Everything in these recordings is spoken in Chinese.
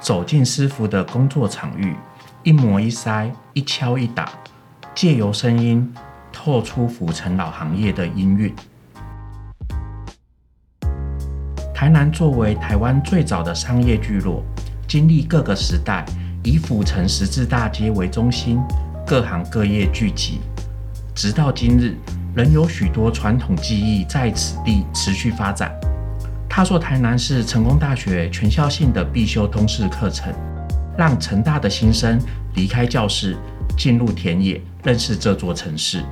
走进师傅的工作场域，一磨一塞，一敲一打，借由声音透出府城老行业的音韵。台南作为台湾最早的商业聚落，经历各个时代，以府城十字大街为中心，各行各业聚集，直到今日，仍有许多传统技艺在此地持续发展。踏硕台南是成功大学全校性的必修通识课程，让成大的新生离开教室，进入田野，认识这座城市。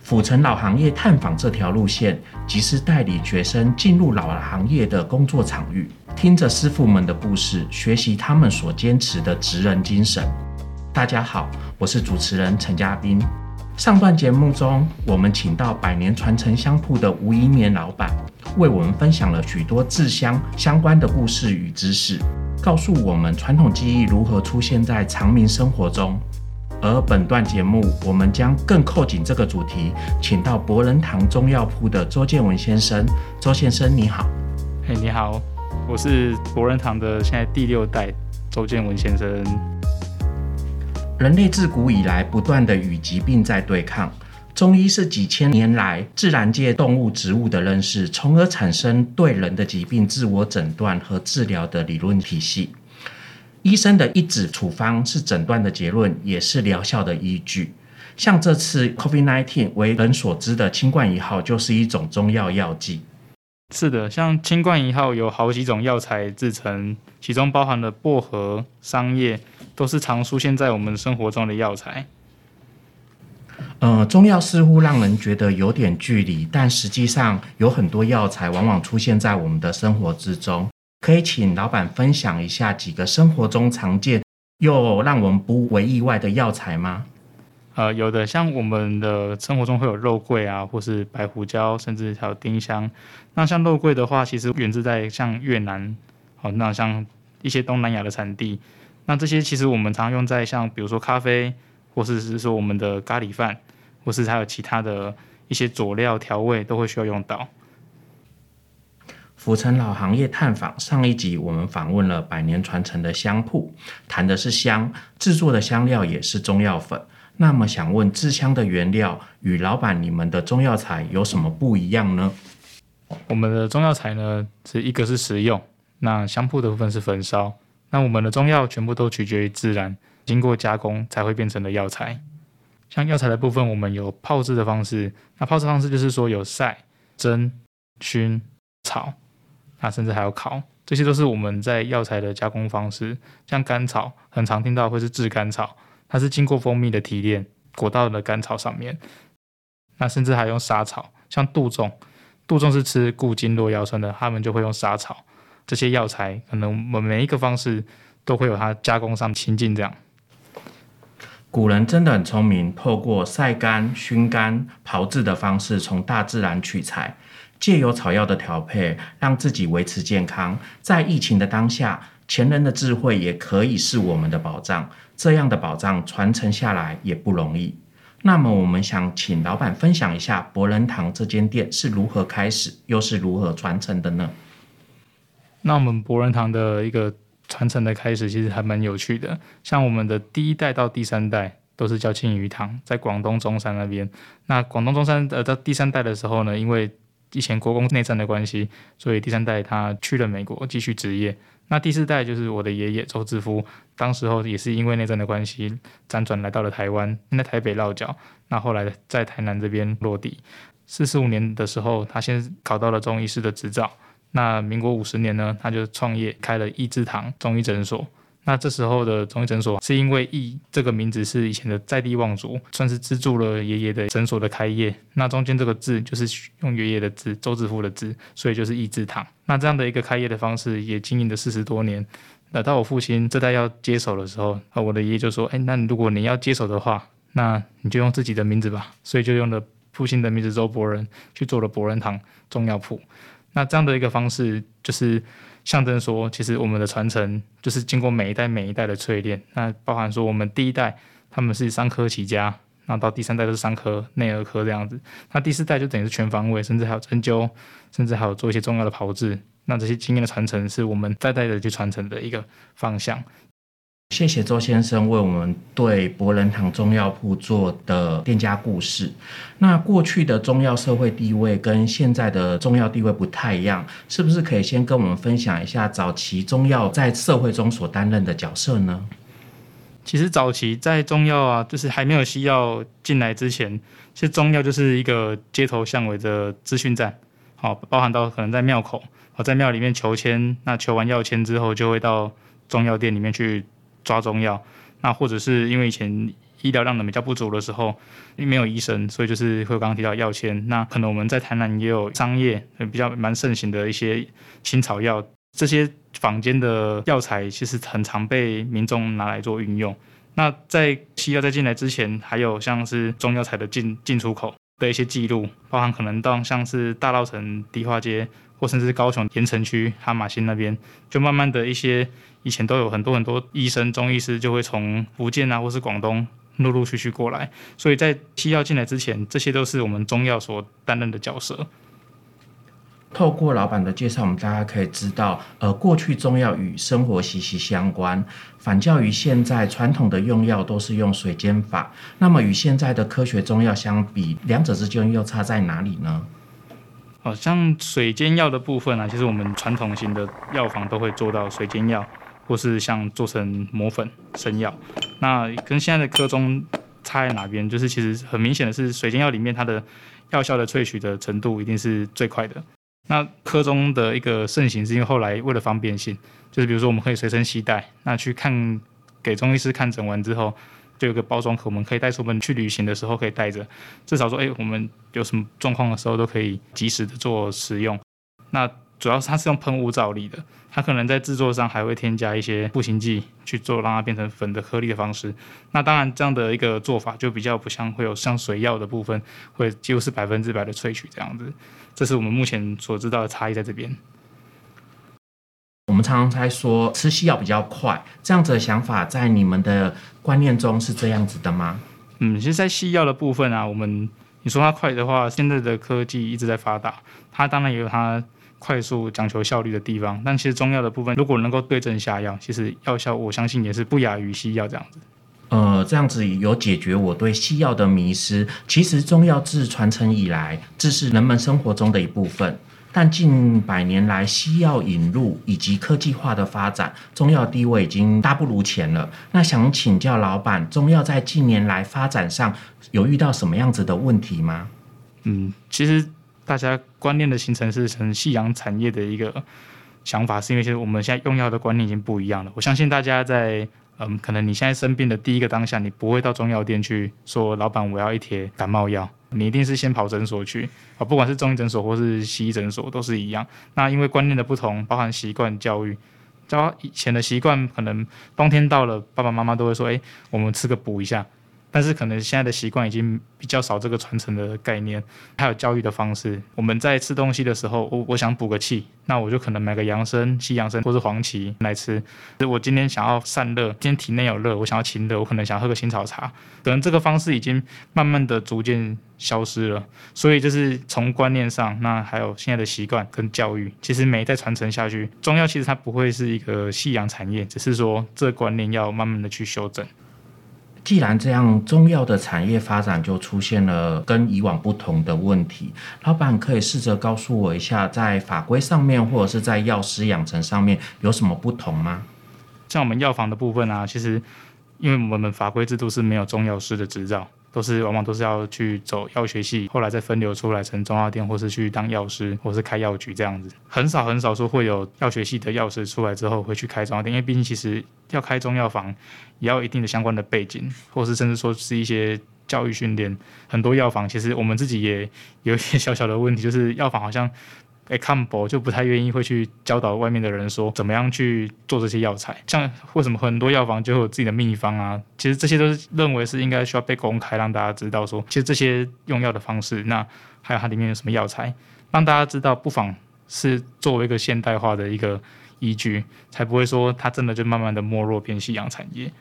府城老行业探访这条路线，即是带领学生进入老行业的工作场域，听着师傅们的故事，学习他们所坚持的职人精神。大家好，我是主持人陈嘉宾。上段节目中，我们请到百年传承香铺的吴一年老板。为我们分享了许多制香相关的故事与知识，告诉我们传统技艺如何出现在长民生活中。而本段节目，我们将更扣紧这个主题，请到博仁堂中药铺的周建文先生。周先生，你好。嘿，你好，我是博仁堂的现在第六代周建文先生。人类自古以来不断的与疾病在对抗。中医是几千年来自然界动物、植物的认识，从而产生对人的疾病自我诊断和治疗的理论体系。医生的一纸处方是诊断的结论，也是疗效的依据。像这次 COVID-19 为人所知的清冠一号，就是一种中药药剂。是的，像清冠一号有好几种药材制成，其中包含了薄荷、桑叶，都是常出现在我们生活中的药材。呃，中药似乎让人觉得有点距离，但实际上有很多药材往往出现在我们的生活之中。可以请老板分享一下几个生活中常见又让我们不为意外的药材吗？呃，有的，像我们的生活中会有肉桂啊，或是白胡椒，甚至还有丁香。那像肉桂的话，其实源自在像越南，好，那像一些东南亚的产地。那这些其实我们常用在像比如说咖啡。或是是说我们的咖喱饭，或是还有其他的一些佐料调味都会需要用到。府城老行业探访上一集，我们访问了百年传承的香铺，谈的是香制作的香料也是中药粉。那么想问制香的原料与老板你们的中药材有什么不一样呢？我们的中药材呢是一个是食用，那香铺的部分是焚烧。那我们的中药全部都取决于自然。经过加工才会变成的药材，像药材的部分，我们有泡制的方式。那泡制方式就是说有晒、蒸、熏、炒，那甚至还有烤，这些都是我们在药材的加工方式。像甘草，很常听到会是制甘草，它是经过蜂蜜的提炼裹到了甘草上面。那甚至还用沙草，像杜仲，杜仲是吃固经络药酸的，他们就会用沙草。这些药材可能我们每一个方式都会有它加工上亲近这样。古人真的很聪明，透过晒干、熏干、炮制的方式，从大自然取材，借由草药的调配，让自己维持健康。在疫情的当下，前人的智慧也可以是我们的保障。这样的保障传承下来也不容易。那么，我们想请老板分享一下博仁堂这间店是如何开始，又是如何传承的呢？那我们博仁堂的一个。传承的开始其实还蛮有趣的，像我们的第一代到第三代都是叫庆余堂，在广东中山那边。那广东中山呃到第三代的时候呢，因为以前国共内战的关系，所以第三代他去了美国继续职业。那第四代就是我的爷爷周志夫，当时候也是因为内战的关系，辗转来到了台湾，在台北落脚。那后来在台南这边落地。四十五年的时候，他先考到了中医师的执照。那民国五十年呢，他就创业开了益之堂中医诊所。那这时候的中医诊所是因为益这个名字是以前的在地望族，算是资助了爷爷的诊所的开业。那中间这个字就是用爷爷的字，周志富的字，所以就是益之堂。那这样的一个开业的方式也经营了四十多年。那到我父亲这代要接手的时候，啊，我的爷爷就说：“哎，那如果你要接手的话，那你就用自己的名字吧。”所以就用了父亲的名字周伯仁去做了伯仁堂中药铺。那这样的一个方式，就是象征说，其实我们的传承就是经过每一代每一代的淬炼。那包含说，我们第一代他们是三科起家，那到第三代都是三科、内儿科这样子。那第四代就等于是全方位，甚至还有针灸，甚至还有做一些重要的炮制。那这些经验的传承是我们代代的去传承的一个方向。谢谢周先生为我们对博仁堂中药铺做的店家故事。那过去的中药社会地位跟现在的中药地位不太一样，是不是可以先跟我们分享一下早期中药在社会中所担任的角色呢？其实早期在中药啊，就是还没有西药进来之前，其实中药就是一个街头巷尾的资讯站，好，包含到可能在庙口，我在庙里面求签，那求完药签之后，就会到中药店里面去。抓中药，那或者是因为以前医疗量能比较不足的时候，因为没有医生，所以就是会刚刚提到药签。那可能我们在台南也有商业比较蛮盛行的一些青草药，这些坊间的药材其实很常被民众拿来做运用。那在西药在进来之前，还有像是中药材的进进出口的一些记录，包含可能到像是大稻城迪化街。或甚至高雄盐城区哈马星那边，就慢慢的一些以前都有很多很多医生、中医师就会从福建啊，或是广东陆陆续续过来，所以在西药进来之前，这些都是我们中药所担任的角色。透过老板的介绍，我们大家可以知道，呃，过去中药与生活息息相关，反较于现在传统的用药都是用水煎法。那么与现在的科学中药相比，两者之间又差在哪里呢？哦，像水煎药的部分啊，其实我们传统型的药房都会做到水煎药，或是像做成磨粉生药。那跟现在的科中差在哪边？就是其实很明显的是，水煎药里面它的药效的萃取的程度一定是最快的。那科中的一个盛行是因为后来为了方便性，就是比如说我们可以随身携带，那去看给中医师看诊完之后。就有个包装盒，我们可以带出门去旅行的时候可以带着，至少说，哎，我们有什么状况的时候都可以及时的做使用。那主要是它是用喷雾造粒的，它可能在制作上还会添加一些步行剂去做，让它变成粉的颗粒的方式。那当然这样的一个做法就比较不像会有像水药的部分，会几乎是百分之百的萃取这样子。这是我们目前所知道的差异在这边。我们常常在说吃西药比较快，这样子的想法在你们的观念中是这样子的吗？嗯，其实，在西药的部分啊，我们你说它快的话，现在的科技一直在发达，它当然也有它快速讲求效率的地方。但其实中药的部分，如果能够对症下药，其实药效我相信也是不亚于西药这样子。呃，这样子有解决我对西药的迷失。其实中药自传承以来，这是人们生活中的一部分。但近百年来，西药引入以及科技化的发展，中药地位已经大不如前了。那想请教老板，中药在近年来发展上有遇到什么样子的问题吗？嗯，其实大家观念的形成是成夕阳产业的一个想法，是因为其实我们现在用药的观念已经不一样了。我相信大家在。嗯，可能你现在生病的第一个当下，你不会到中药店去说老板我要一帖感冒药，你一定是先跑诊所去啊，不管是中医诊所或是西医诊所都是一样。那因为观念的不同，包含习惯教育，教以前的习惯，可能冬天到了，爸爸妈妈都会说，哎，我们吃个补一下。但是可能现在的习惯已经比较少这个传承的概念，还有教育的方式。我们在吃东西的时候，我我想补个气，那我就可能买个养生、西洋参或是黄芪来吃。我今天想要散热，今天体内有热，我想要清热，我可能想喝个青草茶。可能这个方式已经慢慢的逐渐消失了。所以就是从观念上，那还有现在的习惯跟教育，其实没再传承下去。中药其实它不会是一个夕阳产业，只是说这观念要慢慢的去修正。既然这样，中药的产业发展就出现了跟以往不同的问题。老板可以试着告诉我一下，在法规上面或者是在药师养成上面有什么不同吗？像我们药房的部分啊，其实因为我们法规制度是没有中药师的执照。都是往往都是要去走药学系，后来再分流出来成中药店，或是去当药师，或是开药局这样子。很少很少说会有药学系的药师出来之后会去开中药店，因为毕竟其实要开中药房也要一定的相关的背景，或是甚至说是一些教育训练。很多药房其实我们自己也有一些小小的问题，就是药房好像。哎，看博就不太愿意会去教导外面的人说怎么样去做这些药材，像为什么很多药房就有自己的秘方啊？其实这些都是认为是应该需要被公开，让大家知道说，其实这些用药的方式，那还有它里面有什么药材，让大家知道，不妨是作为一个现代化的一个依据，才不会说它真的就慢慢的没落变夕阳产业。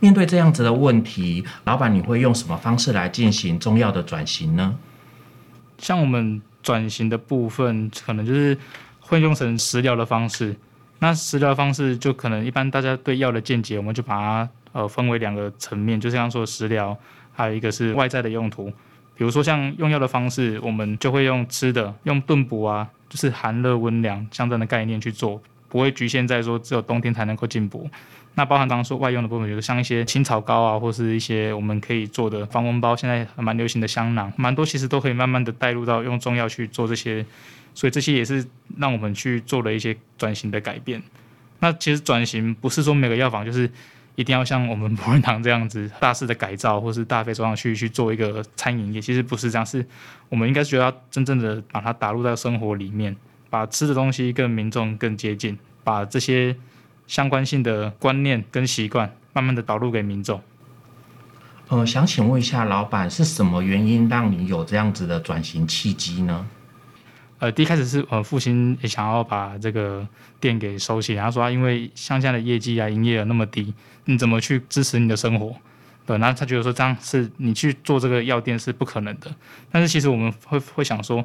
面对这样子的问题，老板你会用什么方式来进行中药的转型呢？像我们转型的部分，可能就是会用成食疗的方式。那食疗方式就可能一般大家对药的见解，我们就把它呃分为两个层面，就像说食疗，还有一个是外在的用途。比如说像用药的方式，我们就会用吃的，用炖补啊，就是寒热温凉相当的概念去做，不会局限在说只有冬天才能够进补。那包含刚刚说外用的部分，比如像一些青草膏啊，或是一些我们可以做的防蚊包，现在蛮流行的香囊，蛮多其实都可以慢慢的带入到用中药去做这些，所以这些也是让我们去做了一些转型的改变。那其实转型不是说每个药房就是一定要像我们博仁堂这样子大肆的改造，或是大费周章去去做一个餐饮业，其实不是这样，是我们应该是觉得要真正的把它打入到生活里面，把吃的东西跟民众更接近，把这些。相关性的观念跟习惯，慢慢的导入给民众。呃，想请问一下老板，是什么原因让你有这样子的转型契机呢？呃，第一开始是呃父亲也想要把这个店给收起，然后说因为乡下的业绩啊，营业额那么低，你怎么去支持你的生活？对，那他觉得说这样是你去做这个药店是不可能的。但是其实我们会会想说，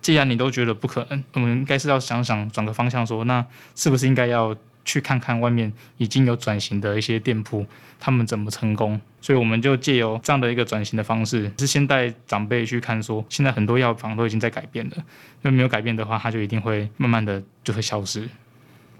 既然你都觉得不可能，我们应该是要想想转个方向，说那是不是应该要？去看看外面已经有转型的一些店铺，他们怎么成功？所以我们就借由这样的一个转型的方式，是先带长辈去看，说现在很多药房都已经在改变了。因为没有改变的话，它就一定会慢慢的就会消失。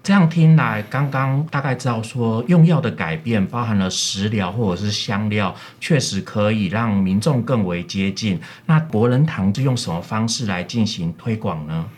这样听来，刚刚大概知道说用药的改变包含了食疗或者是香料，确实可以让民众更为接近。那博仁堂是用什么方式来进行推广呢？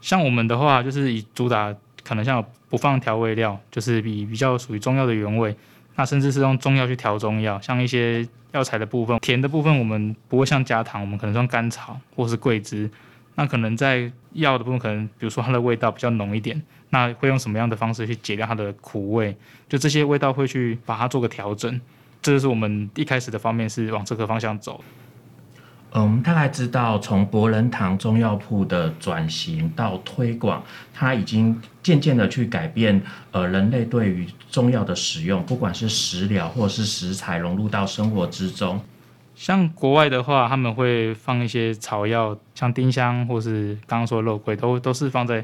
像我们的话，就是以主打。可能像不放调味料，就是比比较属于中药的原味，那甚至是用中药去调中药，像一些药材的部分，甜的部分我们不会像加糖，我们可能用甘草或是桂枝。那可能在药的部分，可能比如说它的味道比较浓一点，那会用什么样的方式去解掉它的苦味？就这些味道会去把它做个调整，这就是我们一开始的方面是往这个方向走。嗯，我们大概知道，从博仁堂中药铺的转型到推广，它已经渐渐的去改变，呃，人类对于中药的使用，不管是食疗或是食材融入到生活之中。像国外的话，他们会放一些草药，像丁香或是刚刚说的肉桂，都都是放在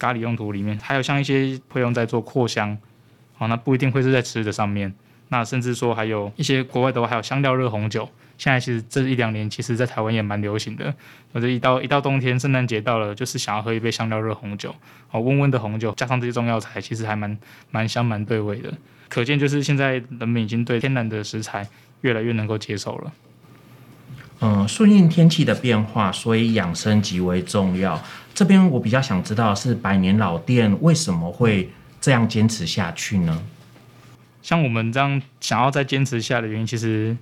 咖喱用途里面。还有像一些会用在做扩香，哦，那不一定会是在吃的上面。那甚至说还有一些国外的，还有香料热红酒。现在其实这一两年，其实在台湾也蛮流行的。或者一到一到冬天，圣诞节到了，就是想要喝一杯香料热红酒，哦，温温的红酒，加上这些中药材，其实还蛮蛮香蛮对味的。可见就是现在人们已经对天然的食材越来越能够接受了。嗯，顺应天气的变化，所以养生极为重要。这边我比较想知道是百年老店为什么会这样坚持下去呢？像我们这样想要再坚持下的原因，其实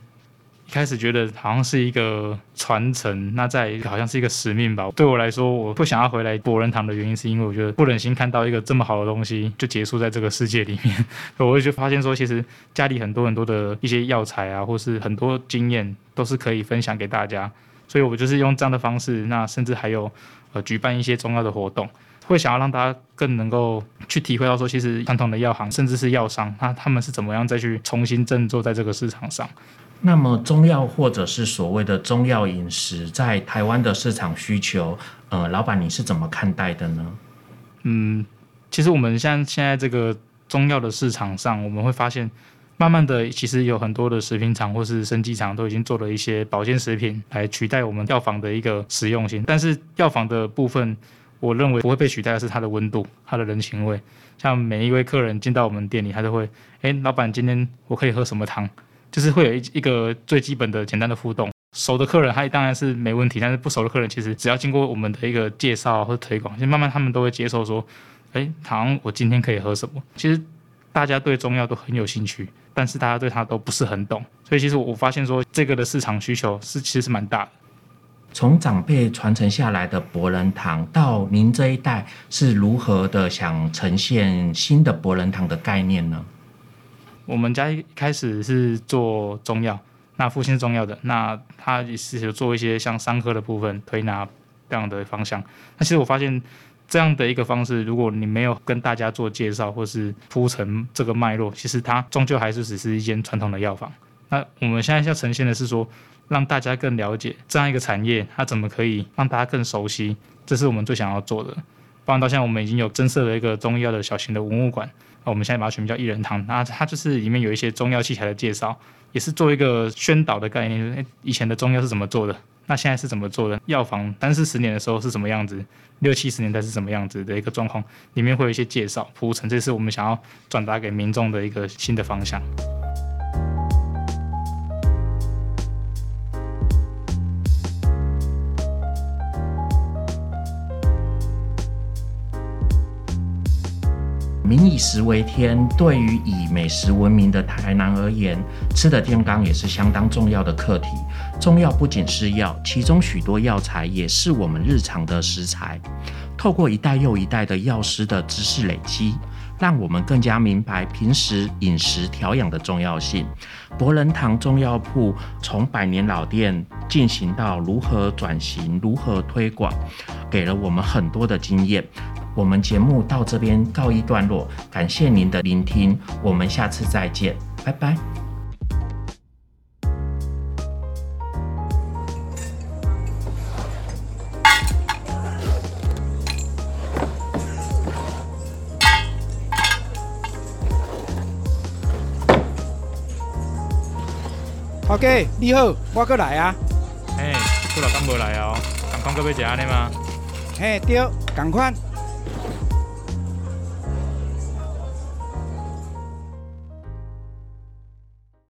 一。开始觉得好像是一个传承，那在好像是一个使命吧。对我来说，我不想要回来博仁堂的原因，是因为我觉得不忍心看到一个这么好的东西就结束在这个世界里面。我就发现说，其实家里很多很多的一些药材啊，或是很多经验，都是可以分享给大家。所以我就是用这样的方式，那甚至还有呃举办一些重要的活动，会想要让大家更能够去体会到说，其实传统的药行甚至是药商，那他们是怎么样再去重新振作在这个市场上。那么中药或者是所谓的中药饮食，在台湾的市场需求，呃，老板你是怎么看待的呢？嗯，其实我们像现在这个中药的市场上，我们会发现，慢慢的其实有很多的食品厂或是生技厂都已经做了一些保健食品来取代我们药房的一个实用性。但是药房的部分，我认为不会被取代的是它的温度、它的人情味。像每一位客人进到我们店里，他都会，哎，老板今天我可以喝什么汤？就是会有一一个最基本的简单的互动，熟的客人他当然是没问题，但是不熟的客人其实只要经过我们的一个介绍或推广，就慢慢他们都会接受说，哎，好像我今天可以喝什么？其实大家对中药都很有兴趣，但是大家对它都不是很懂，所以其实我发现说这个的市场需求是其实是蛮大的。从长辈传承下来的博仁堂到您这一代是如何的想呈现新的博仁堂的概念呢？我们家一开始是做中药，那父亲是中药的，那他也是有做一些像伤科的部分推拿这样的方向。那其实我发现，这样的一个方式，如果你没有跟大家做介绍或是铺陈这个脉络，其实它终究还是只是一间传统的药房。那我们现在要呈现的是说，让大家更了解这样一个产业，它怎么可以让大家更熟悉，这是我们最想要做的。包含到现在，我们已经有增设了一个中医药的小型的文物馆，我们现在把它取名叫一人堂，那它就是里面有一些中药器材的介绍，也是做一个宣导的概念，以前的中药是怎么做的，那现在是怎么做的？药房三四十年的时候是什么样子？六七十年代是什么样子的一个状况？里面会有一些介绍铺陈，这是我们想要转达给民众的一个新的方向。民以食为天，对于以美食闻名的台南而言，吃的健康也是相当重要的课题。中药不仅是药，其中许多药材也是我们日常的食材。透过一代又一代的药师的知识累积，让我们更加明白平时饮食调养的重要性。博仁堂中药铺从百年老店进行到如何转型、如何推广，给了我们很多的经验。我们节目到这边告一段落，感谢您的聆听，我们下次再见，拜拜。头家你好，我过来啊。嘿，过来敢无来哦？刚刚搁要食安尼吗？嘿，对，赶快。